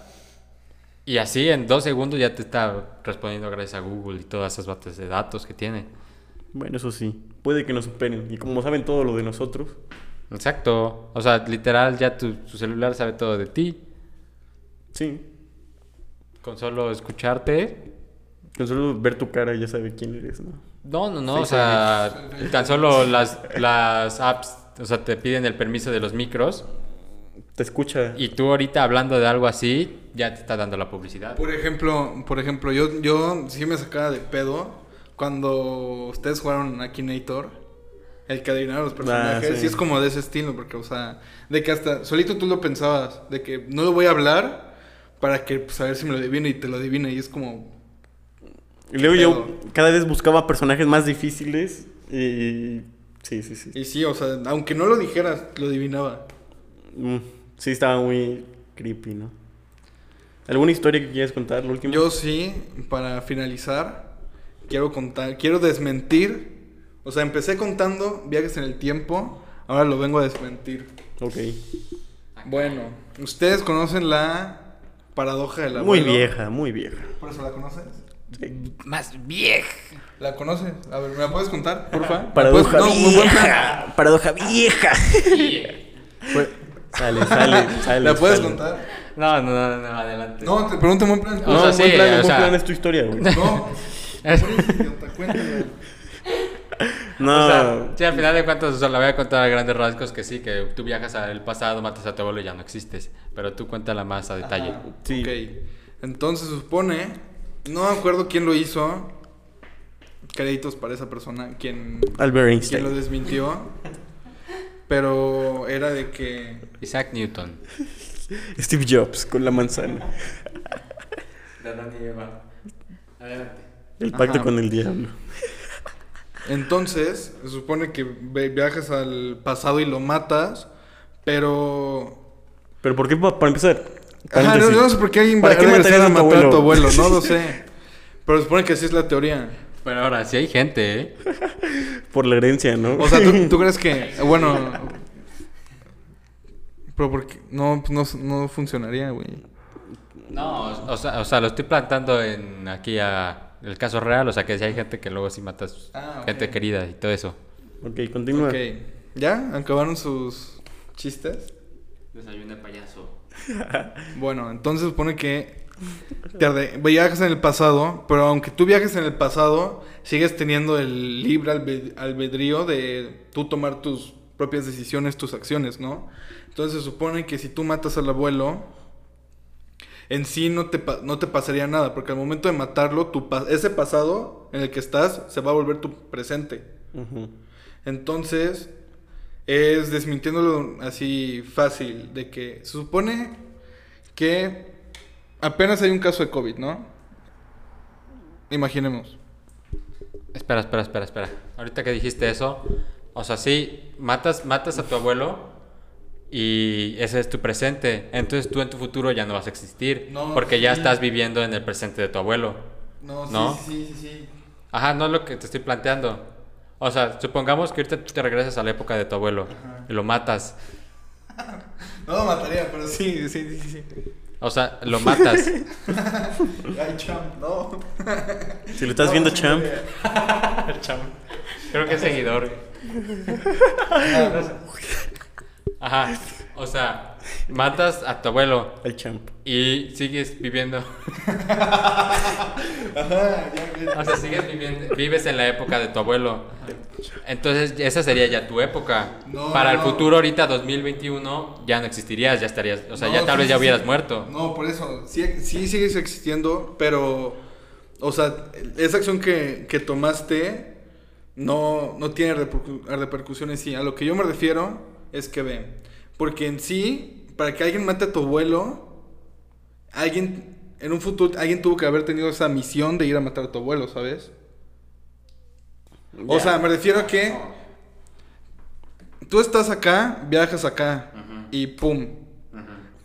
y así en dos segundos ya te está respondiendo gracias a Google y todas esas bases de datos que tiene. Bueno, eso sí. Puede que nos superen. Y como saben todo lo de nosotros, Exacto. O sea, literal, ya tu, tu celular sabe todo de ti. sí. Con solo escucharte. Con solo ver tu cara ya sabe quién eres, ¿no? No, no, no. O sea, tan solo las, las apps, o sea, te piden el permiso de los micros. Te escucha. Y tú ahorita hablando de algo así, ya te está dando la publicidad. Por ejemplo, por ejemplo, yo, yo sí me sacaba de pedo cuando ustedes jugaron Akinator. El que adivinaba los personajes. Ah, sí. sí. es como de ese estilo, porque, o sea, de que hasta solito tú lo pensabas, de que no lo voy a hablar para que, pues, a ver si me lo adivina y te lo adivina. Y es como, Y luego yo cada vez buscaba personajes más difíciles y... Sí, sí, sí. y sí, o sea, aunque no lo dijeras, lo adivinaba. Mm, Sí, estaba muy creepy, ¿no? ¿Alguna historia que quieras contar, la última? Yo sí, para finalizar, quiero contar, quiero desmentir. O sea, empecé contando viajes en el tiempo, ahora lo vengo a desmentir. Ok. Bueno, ustedes conocen la paradoja de la Muy vieja, muy vieja. ¿Por eso la conoces? Sí. Más vieja. ¿La conoces? A ver, ¿me la puedes contar, porfa? Paradoja ¿Me puedes- no, muy buen plan. vieja. Paradoja vieja. Sale, sale, [LAUGHS] sale. ¿La puedes sale. contar? No, no, no, no, adelante. No, te pregunto un buen plan. O No, sea, buen sí, plan, buen sea- plan es tu historia, güey. No, [LAUGHS] Es-. No, O sea, sí, al final de cuentas, o sea, la voy a contar a grandes rasgos que sí, que tú viajas al pasado, matas a tu abuelo y ya no existes. Pero tú cuéntala más a detalle. Ajá, Sí. Ok. Entonces supone, no me acuerdo quién lo hizo. Créditos para esa persona, quien, Albert quien lo Einstein. desmintió. Pero era de que Isaac Newton. Steve Jobs con la manzana. De Adán y Eva. Adelante. El pacto Ajá. con el diablo. Entonces, se supone que viajas al pasado y lo matas, pero... Pero ¿por qué pa- para empezar? Ajá, no, sé por qué hay ¿Para qué regresaron matarías a a tu matar a tu abuelo? abuelo, no lo [LAUGHS] sé. Pero se supone que así es la teoría. Pero ahora, sí hay gente, ¿eh? [LAUGHS] Por la herencia, ¿no? O sea, ¿tú, [LAUGHS] tú crees que... Bueno... Pero porque... No, no, no funcionaría, güey. No, o sea, o sea, lo estoy plantando en aquí a el caso real, o sea, que si hay gente que luego sí matas Ah, gente querida y todo eso. Ok, continúa. Ok. ¿Ya? ¿Acabaron sus chistes? Desayuno de payaso. [LAUGHS] Bueno, entonces supone que viajas en el pasado, pero aunque tú viajes en el pasado, sigues teniendo el libre albe- albedrío de tú tomar tus propias decisiones, tus acciones, ¿no? Entonces se supone que si tú matas al abuelo, en sí no te, no te pasaría nada, porque al momento de matarlo, tu pa- ese pasado en el que estás se va a volver tu presente. Entonces, es desmintiéndolo así fácil, de que se supone que apenas hay un caso de COVID, ¿no? Imaginemos. Espera, espera, espera, espera. Ahorita que dijiste eso, o sea, sí, matas, matas a tu abuelo y ese es tu presente. Entonces tú en tu futuro ya no vas a existir No, porque ya sí. estás viviendo en el presente de tu abuelo. No, sí, ¿No? sí, sí, sí. Ajá, no es lo que te estoy planteando. O sea, supongamos que ahorita te regresas a la época de tu abuelo y lo matas. No lo mataría, pero sí, sí, sí, sí. O sea, lo matas. [LAUGHS] Ay, champ, no. Si lo estás No, viendo, sí, champ, [LAUGHS] Creo que es seguidor. Ajá. O sea, matas a tu abuelo El champ. y sigues viviendo. [LAUGHS] O sea, sigues viviendo, vives en la época de tu abuelo. Entonces, esa sería ya tu época. No, Para el no. futuro, ahorita 2021, ya no existirías, ya estarías. O sea, No, ya tal sí, vez ya hubieras sí. muerto. No, por eso. Sí, sí sigues existiendo, pero. O sea, esa acción que, que tomaste no, no tiene repercu- repercusiones. Sí, a lo que yo me refiero es que ve. Porque en sí, para que alguien mate a tu abuelo, alguien. En un futuro, alguien tuvo que haber tenido esa misión de ir a matar a tu abuelo, ¿sabes? O sea, me refiero a que. Tú estás acá, viajas acá y pum,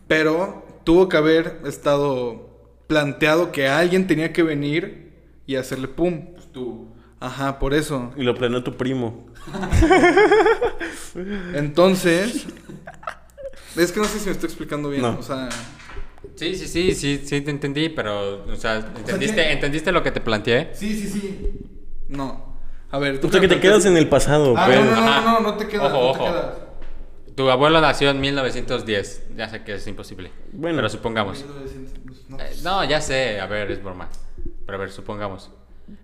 pero tuvo que haber estado planteado que alguien tenía que venir y hacerle pum. Tú. Ajá, por eso. Y lo planeó tu primo. [LAUGHS] Entonces, [LAUGHS] es que no sé si me estoy explicando bien. No. O sea, Sí, sí, sí, sí, sí te entendí, pero, o sea, ¿entendiste, ¿qué? ¿entendiste lo que te planteé? sí, sí, sí. No. A ver, tú O sea, que te quedas en el pasado, Ah, pues. no, no, no, no, no te quedas, Ojo, no te ojo. quedas. Tu abuelo nació en 1910. Ya sé que es imposible. Bueno. Pero supongamos. No. Eh, no, ya sé, a ver, es broma. Pero a ver, supongamos.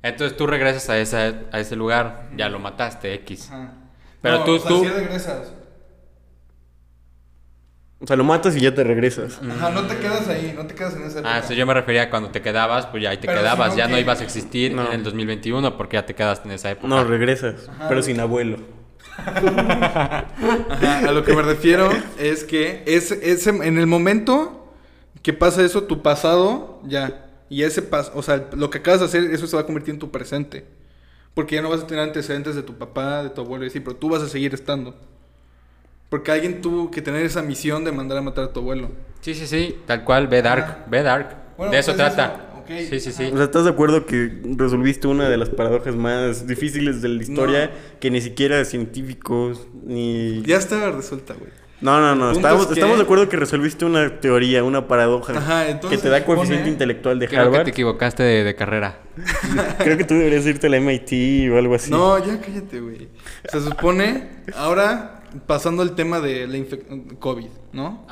Entonces tú regresas a, esa, a ese lugar, ya lo mataste, X. Ajá. Pero No, tú- o sea, tú- sí regresas. O sea, lo matas y ya te regresas. Ajá, no te quedas ahí, no te quedas en esa época. Ah, eso yo me refería a cuando te quedabas, pues ya ahí te Pero quedabas, si no, ya no ibas a existir No. en el 2021 porque ya te quedaste en esa época. No, regresas. Pero sin abuelo. Ajá, a lo que me refiero es que ese, ese, en el momento que pasa eso, tu pasado ya. Y ese pas o sea, lo que acabas de hacer, eso se va a convertir en tu presente. Porque ya no vas a tener antecedentes de tu papá, de tu abuelo y así, pero tú vas a seguir estando. Porque alguien tuvo que tener esa misión de mandar a matar a tu abuelo. Sí, sí, sí, tal cual, ve Dark, ve Dark. Bueno, de eso pues trata. eso. Sí, sí, sí. O sea, ¿estás de acuerdo que resolviste una de las paradojas más difíciles de la historia? No. Que ni siquiera científicos ni... Ya estaba resuelta, güey. No, no, no. Estamos, es que- estamos de acuerdo que resolviste una teoría, una paradoja Ajá, entonces que te da coeficiente intelectual de Creo que Harvard. te equivocaste de, de carrera. [LAUGHS] Creo que tú deberías irte a la MIT o algo así. No, ya cállate, güey. Se supone, ahora pasando el tema de la COVID, ¿no?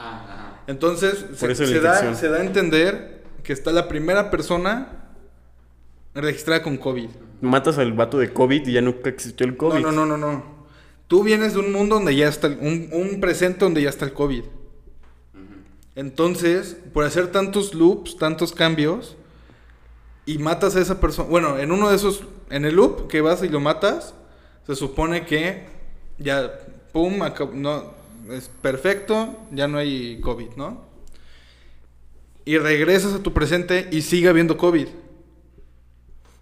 Entonces, se, eso la se da, infección. se da a entender que está la primera persona registrada con COVID. Matas al vato de COVID y ya nunca existió el COVID. No, no, no, no, no. Tú vienes de un mundo donde ya está, el- un, un presente donde ya está el COVID. Entonces, por hacer tantos loops, tantos cambios, y matas a esa persona, bueno, en uno de esos, en el loop que vas y lo matas, se supone que ya, pum, no, es perfecto, ya no hay COVID, ¿no? Y regresas a tu presente y sigue habiendo COVID.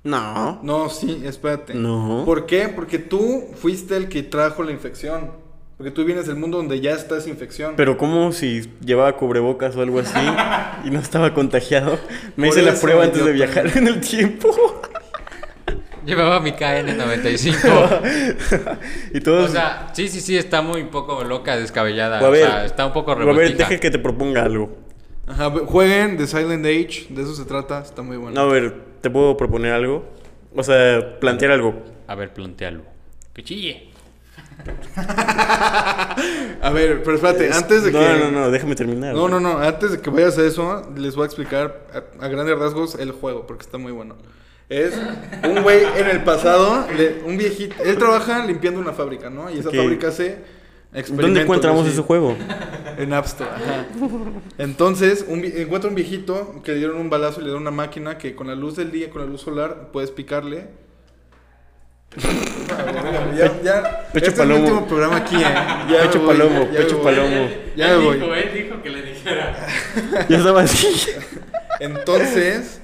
No. No, sí, espérate. No. ¿Por qué? Porque tú fuiste el que trajo la infección. Porque tú vienes del mundo donde ya está esa infección. Pero como si llevaba cubrebocas o algo así [LAUGHS] y no estaba contagiado. Me Por hice la prueba antes de viajar en el tiempo. [LAUGHS] Llevaba mi KN95. [LAUGHS] y todos... o sea, sí, sí, sí, está muy poco loca, descabellada. A O, ver, sea, está un poco a ver, deja que te proponga algo. Ajá, jueguen The Silent Age, de eso se trata, está muy bueno. No, a ver, ¿te puedo proponer algo? O sea, plantear algo. A ver, plantealo. Que chille. [LAUGHS] A ver, pero espérate, antes de no, que... No, no, no, déjame terminar. No, no, no, antes de que vayas a eso, les voy a explicar a, a grandes rasgos el juego, porque está muy bueno. Es un güey en el pasado, le- un viejito, él trabaja limpiando una fábrica, ¿no? Y esa Ok. fábrica hace experimentos. ¿Dónde encontramos así. ese juego? En App Store. ajá. Entonces, un vi- encuentra un viejito que le dieron un balazo y le dieron una máquina que con la luz del día, con la luz solar, puedes picarle. [LAUGHS] ya, ya. Pecho este es palomo. el último programa aquí, ¿eh? [LAUGHS] Ya Pecho voy, palomo, ya pecho voy. palomo. Ya me voy. él dijo que le dijera. [LAUGHS] Ya estaba así. Entonces,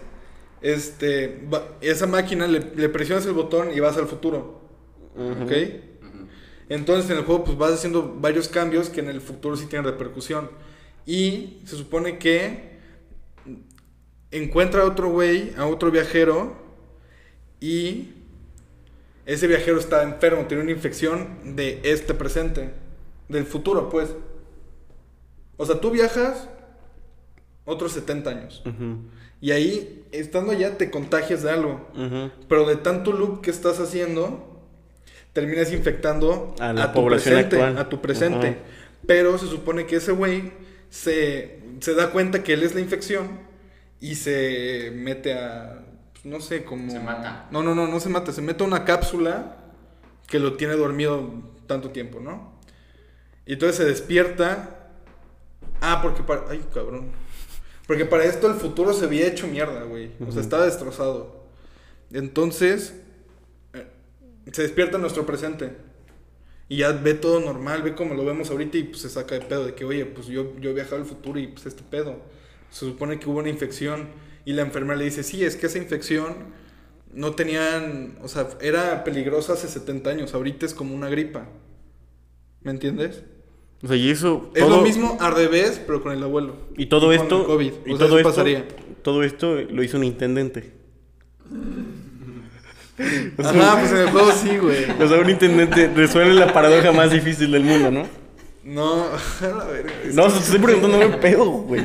este, va- esa máquina le, le presionas el botón y vas al futuro. ¿Ok? Entonces en el juego pues vas haciendo varios cambios que en el futuro sí tienen repercusión. Y se supone que encuentra a otro güey, a otro viajero, y ese viajero está enfermo, tiene una infección de este presente, del futuro pues. O sea, tú viajas otros 70 años. Y ahí, estando allá, te contagias de algo. Pero de tanto loop que estás haciendo, terminas infectando A la tu población presente, actual. a tu presente. Pero se supone que ese güey se, se da cuenta que él es la infección y se mete a. pues, No sé, como. Se mata. No, no, no, no se mata. Se mete a una cápsula que lo tiene dormido tanto tiempo, ¿no? Y entonces se despierta. Ah, porque para. Ay, cabrón. Porque para esto el futuro se había hecho mierda, güey. O sea, estaba destrozado. Entonces. eh, Se despierta en nuestro presente. Y ya ve todo normal, ve como lo vemos ahorita y pues se saca de pedo de que, oye, pues yo, yo he viajado al futuro y pues este pedo. Se supone que hubo una infección y la enfermera le dice, sí, es que esa infección no tenían, o sea, era peligrosa hace 70 años, ahorita es como una gripa. ¿Me entiendes? O sea, y eso. Es todo- lo mismo al revés, pero con el abuelo. Y todo con esto. el COVID. Y o sea, todo eso esto. pasaría. Todo esto lo hizo un intendente. [LAUGHS] Ajá, pues en el juego sí, güey. O sea, un intendente resuelve la paradoja más difícil del mundo, ¿no? No, [LAUGHS] a es No, te estoy preguntando un [LAUGHS] pedo, güey.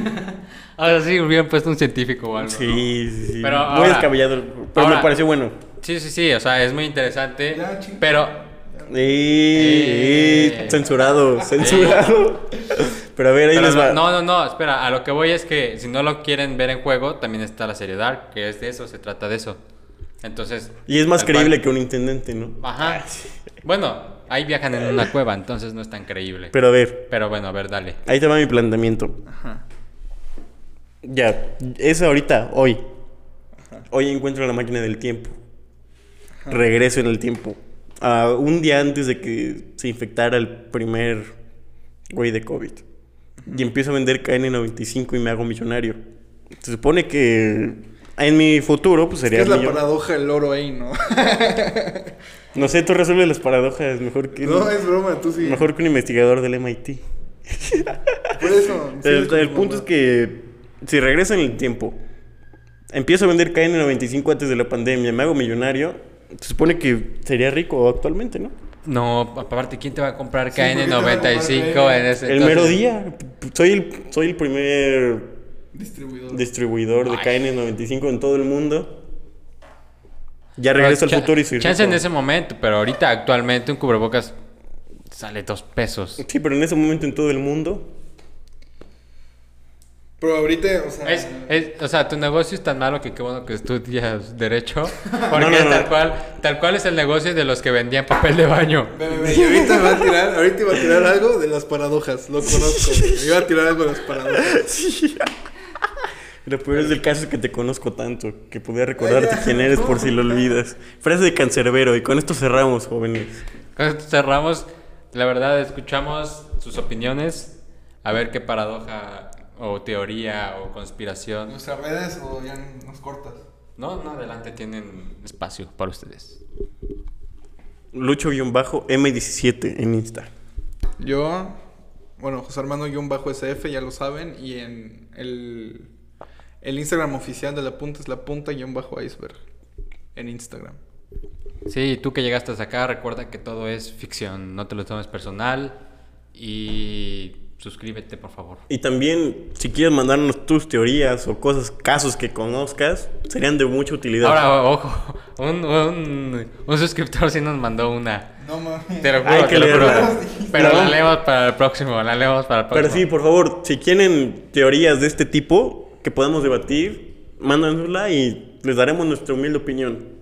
Ahora sí, hubieran puesto un científico o algo. ¿no? Sí, sí, sí. Pero Muy ahora- descabellado. Pero ahora- me pareció bueno. Sí, sí, sí, o sea, es muy interesante. Ya, pero Eh, Eh. censurado, censurado. Pero a ver, ahí Pero les va. no, no, no, espera, a lo que voy es que si no lo quieren ver en juego, también está la serie Dark, que es de eso, se trata de eso. Entonces... Y es más creíble cual- que un intendente, ¿no? Ajá. Bueno, ahí viajan en una cueva, entonces no es tan creíble. Pero a ver, Pero bueno, a ver, dale. ahí te va mi planteamiento. Ajá. Ya, es ahorita, hoy. Hoy encuentro la máquina del tiempo. Regreso en el tiempo. Un día antes de que se infectara el primer güey de COVID. Y empiezo a vender KN95 y me hago millonario. Se supone que en mi futuro, pues Es sería que es la paradoja del oro ahí, ¿no? [LAUGHS] No sé, tú resuelves las paradojas mejor que, No, es broma, tú sí. mejor que un investigador del MIT. [LAUGHS] Por eso. sí, El, punto es que si regreso en el tiempo, empiezo a vender KN95 antes de la pandemia, me hago millonario, se supone que sería rico actualmente, ¿no? No, aparte, ¿quién te va a comprar Sí, ¿por qué te va a comprar KN95 en ese el entonces? mero día. Soy el, soy el primer Distribuidor. distribuidor de Ay. KN95 en todo el mundo. Ya Pero regreso al futuro y soy Chance rico. en ese momento, pero ahorita actualmente un cubrebocas sale dos pesos. Sí, pero en ese momento en todo el mundo. Pero ahorita, o sea. Es, es- o sea, tu negocio es tan malo que qué bueno que estudias derecho. [LAUGHS] Porque No, no, no. Tal, cual, tal cual es el negocio de los que vendían papel de baño. Ve, ve, ve, y ahorita va a tirar, ahorita iba a tirar algo de las paradojas, lo conozco. Iba a tirar algo de las paradojas. [LAUGHS] Sí. Lo peor es del caso es que te conozco tanto que podría recordarte quién eres por si lo olvidas. Frase de cancerbero y con esto cerramos, jóvenes. Con esto cerramos. La verdad, escuchamos sus opiniones. A ver qué paradoja o teoría o conspiración. ¿Nuestras redes o ya nos cortas? No, no, adelante tienen espacio para ustedes. Lucho-M17 en Insta. Yo, bueno, José Armando-SF, ya lo saben, y en el, el Instagram oficial de la punta es la punta-iceberg. En Instagram. Sí, tú que llegaste hasta acá, recuerda que todo es ficción. No te lo tomes personal. Y suscríbete, por favor. Y también, si quieres mandarnos tus teorías o cosas, casos que conozcas, serían de mucha utilidad. Ahora, ojo, un, un, un suscriptor sí nos mandó una. No mames. Te lo juro, Hay que te lo juro. Pero No. la leemos para el próximo, la leemos para el próximo. Pero sí, por favor, si quieren teorías de este tipo que podamos debatir, mándanosla y les daremos nuestra humilde opinión.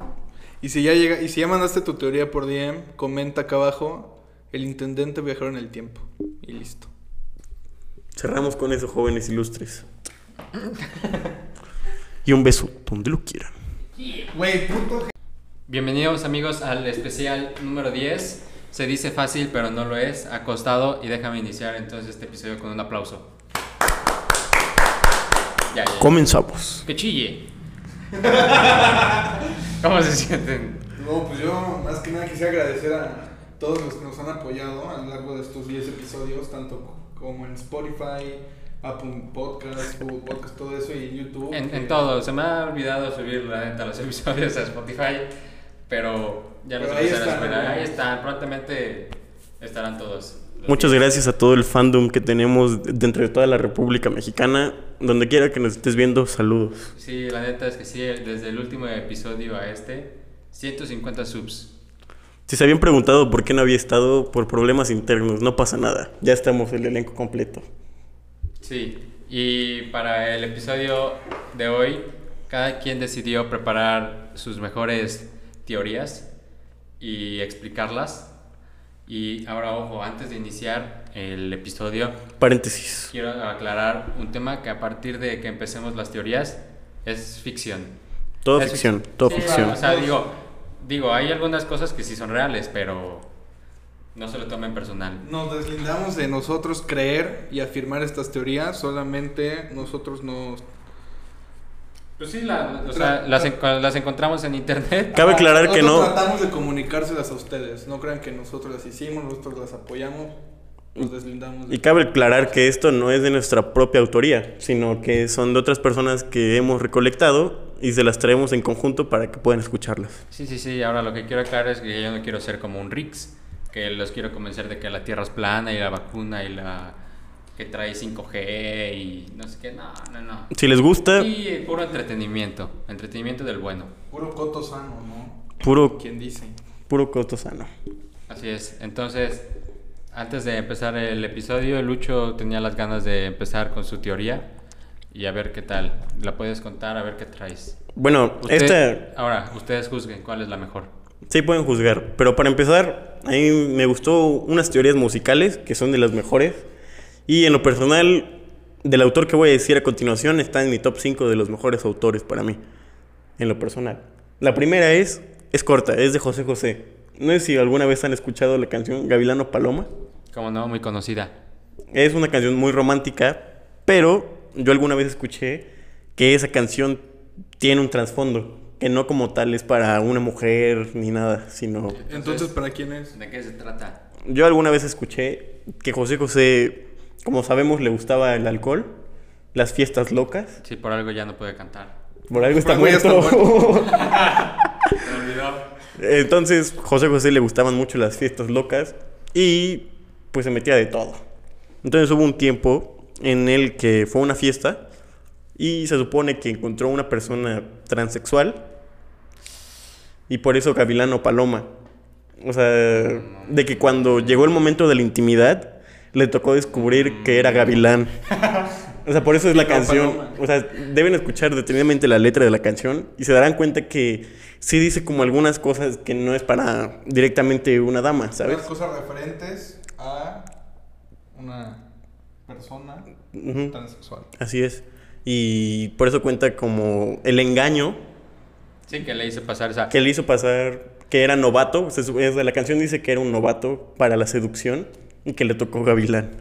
Y si ya llega, y si ya mandaste tu teoría por DM, comenta acá abajo. El intendente viajero en el tiempo. Y listo. Cerramos con eso, jóvenes ilustres. y un beso, donde lo quieran. Güey, puto. Bienvenidos amigos al especial número 10. Se dice fácil, pero no lo es. Acostado y déjame iniciar entonces este episodio con un aplauso. Ya, ya, ya. Comenzamos. Que chille. [LAUGHS] ¿Cómo se sienten? No, pues yo más que nada quisiera agradecer a todos los que nos han apoyado a lo largo de estos 10 episodios, tanto como en Spotify, Apple Podcast, Google Podcast, todo eso y YouTube. En, en que- todo. Se me ha olvidado subir la neta los [LAUGHS] episodios a Spotify. Pero ya los empezaré a esperar. Ahí están. Prontamente estarán todos. Muchas días. gracias a todo el fandom que tenemos dentro de toda la República Mexicana. Donde quiera que nos estés viendo, saludos. Sí, la neta es que sí. Desde el último episodio a este, 150 subs. Si se habían preguntado por qué no había estado por problemas internos, no pasa nada. Ya estamos el elenco completo. Sí, y para el episodio de hoy, cada quien decidió preparar sus mejores teorías y explicarlas. Y ahora, ojo, antes de iniciar el episodio, Paréntesis. quiero aclarar un tema que a partir de que empecemos las teorías es ficción. Todo Es ficción, fic- todo Sí, ficción. O sea, digo, digo, hay algunas cosas que sí son reales, pero no se lo tomen personal. Nos deslindamos de nosotros creer y afirmar estas teorías, solamente nosotros nos... Pues sí, la- o sea, las, enco- las encontramos en internet. Cabe aclarar que no. tratamos de comunicárselas a ustedes, no crean que nosotros las hicimos, nosotros las apoyamos, nos deslindamos. de- Y cabe aclarar que esto no es de nuestra propia autoría, sino que son de otras personas que hemos recolectado y se las traemos en conjunto para que puedan escucharlas. Sí, sí, sí. Ahora lo que quiero aclarar es que yo no quiero ser como un Rix, que los quiero convencer de que la Tierra es plana y la vacuna y la que trae 5G y no sé qué. No, no, no. Si les gusta, Y puro entretenimiento, entretenimiento del bueno. Puro coto sano, ¿no? puro, ¿Quién dice? puro coto sano. Así es. Entonces, antes de empezar el episodio, Lucho tenía las ganas de empezar con su teoría y a ver qué tal. ¿La puedes contar? A ver qué traes. Bueno, Usted- esta Ahora, ustedes juzguen cuál es la mejor. sí pueden juzgar, pero para empezar, a mí me gustó unas teorías musicales que son de las mejores y en lo personal, del autor que voy a decir a continuación está en mi top 5 de los mejores autores para mí, en lo personal. La primera es, es corta, es de José José. No sé si alguna vez han escuchado la canción Gavilano Paloma. Como no, muy conocida. Es una canción muy romántica, pero yo alguna vez escuché que esa canción tiene un trasfondo, que no como tal es para una mujer ni nada, sino... Entonces, ¿para quién es? ¿De qué se trata? Yo alguna vez escuché que José José, como sabemos, le gustaba el alcohol, las fiestas locas, Sí, por algo ya no puede cantar. por algo está algo ya está muerto. [LAUGHS] Se olvidó. Entonces, José José le gustaban mucho las fiestas locas y pues se metía de todo. Entonces hubo un tiempo en el que fue a una fiesta y se supone que encontró una persona transexual y por eso Gavilano Paloma. O sea, de que cuando llegó el momento de la intimidad le tocó descubrir que era Gavilán. O sea, por eso es la [LAUGHS] canción. O sea, deben escuchar detenidamente la letra de la canción y se darán cuenta que sí dice como algunas cosas que no es para directamente una dama, ¿sabes? Unas cosas referentes a una persona transexual. Así es. Y por eso cuenta como el engaño Sí, que le hice pasar esa. que le hizo pasar que era novato. La canción dice que era un novato para la seducción y que le tocó Gavilán.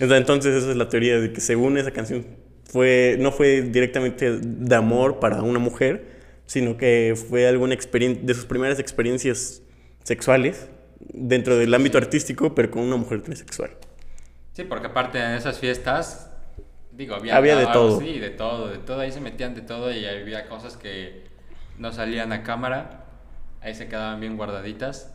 O sea, Entonces esa es la teoría de que según esa canción fue no fue directamente de amor para una mujer, sino que fue alguna experiencia de sus primeras experiencias sexuales dentro del ámbito artístico, pero con una mujer transexual. Sí, porque aparte en esas fiestas, digo, había, Había de todo. Sí, de todo, de todo. Ahí se metían de todo y había cosas que no salían a cámara. Ahí se quedaban bien guardaditas.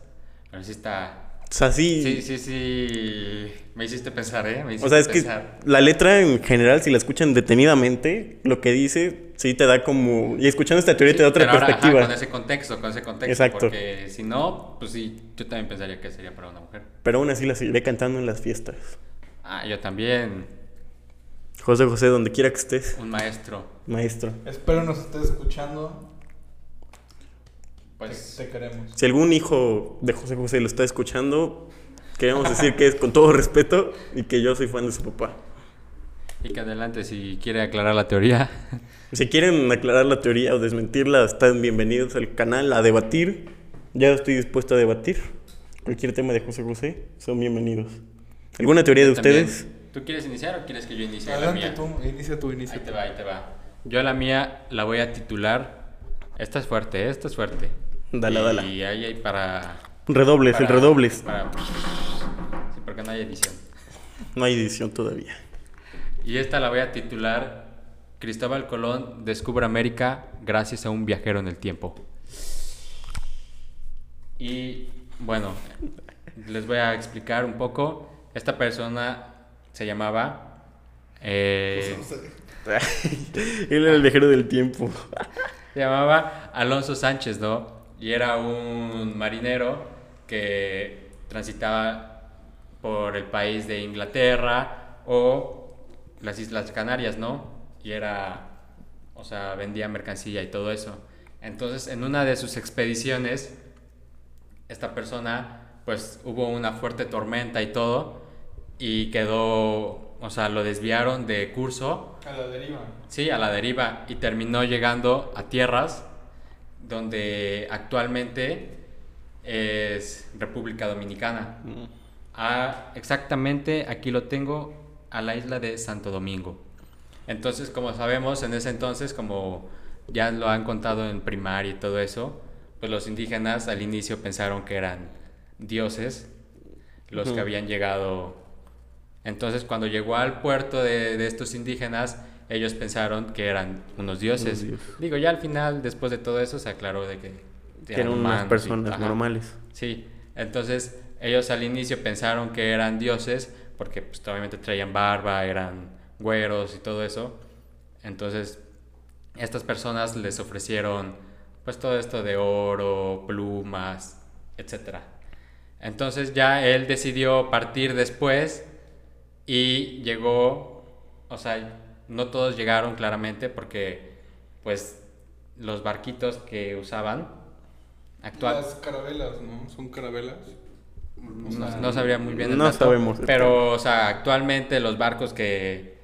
Pero sí está. O sea, sí, Sí, sí, sí. Me hiciste pensar, ¿eh? Me hiciste O sea, es que pensar. la letra en general, si la escuchan detenidamente, lo que dice, sí te da como... Y escuchando esta teoría te da otra Pero ahora, ajá, perspectiva. con ese contexto, con ese contexto. Exacto. Porque si no, pues sí, yo también pensaría que sería para una mujer. Pero aún así la seguiré cantando en las fiestas. Ah, yo también. José José, donde quiera que estés, Un maestro. maestro. Espero nos estés escuchando. Pues. te, te queremos. Si algún hijo de José José lo está escuchando, queremos decir que es con todo respeto y que yo soy fan de su papá. Y que adelante si quiere aclarar la teoría. Si quieren aclarar la teoría o desmentirla, están bienvenidos al canal a debatir. Ya estoy dispuesto a debatir. Cualquier tema de José José, son bienvenidos. ¿Alguna teoría de También. ustedes? ¿Tú quieres iniciar o quieres que yo inicie la Adelante mía? tú, inicia tú, inicia Ahí te va, ahí te va. Yo la mía la voy a titular. Esta es fuerte, esta es fuerte. Dala, y dala. ahí hay para. Redobles, el para- redobles. para- Sí, porque no hay edición. No hay edición todavía. Y esta la voy a titular Cristóbal Colón descubre América gracias a un viajero en el tiempo. Y bueno, les voy a explicar un poco. Esta persona se llamaba... eh, [LAUGHS] Él era el viajero del tiempo. [LAUGHS] se llamaba Alonso Sánchez, ¿no? Y era un marinero que transitaba por el país de Inglaterra o las Islas Canarias, ¿no? Y era, o sea, vendía mercancía y todo eso. Entonces, en una de sus expediciones, esta persona, pues hubo una fuerte tormenta y todo, y quedó, o sea, lo desviaron de curso. A la deriva. Sí, a la deriva, y terminó llegando a tierras donde actualmente es República Dominicana. A, exactamente, aquí lo tengo, a la isla de Santo Domingo. Entonces, como sabemos, en ese entonces, como ya lo han contado en primaria y todo eso, pues los indígenas al inicio pensaron que eran dioses los que habían llegado. Entonces, cuando llegó al puerto de, de estos indígenas, ellos pensaron que eran unos dioses. Digo, ya al final, después de todo eso, se aclaró de que, Que eran unas humanos y- personas normales. Sí, entonces ellos al inicio pensaron que eran dioses porque pues obviamente traían barba, eran güeros y todo eso. Entonces estas personas les ofrecieron pues todo esto de oro, plumas, etc. Entonces ya él decidió partir después y llegó, o sea, no todos llegaron claramente porque pues los barquitos que usaban actual Las carabelas, ¿no? Son carabelas. no, no sabría muy bien el No dato, sabemos pero o sea actualmente los barcos que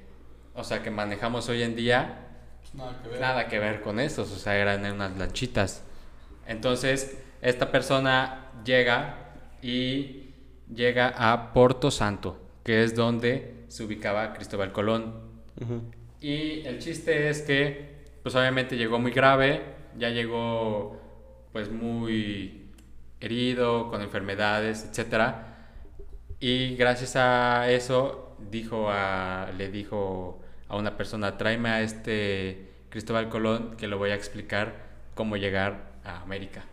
o sea que manejamos hoy en día Pues Nada que ver. nada que ver con esos o sea eran unas lanchitas entonces esta persona llega y llega a Porto Santo que es donde se ubicaba Cristóbal Colón y el chiste es que, pues obviamente llegó muy grave, ya llegó pues muy herido, con enfermedades, etc. Y gracias a eso dijo a, le dijo a una persona, tráeme a este Cristóbal Colón que le voy a explicar cómo llegar a América.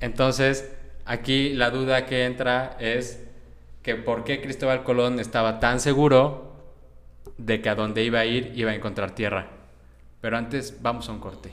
Entonces, aquí la duda que entra es que por qué Cristóbal Colón estaba tan seguro de que a donde iba a ir iba a encontrar tierra. Pero antes vamos a un corte.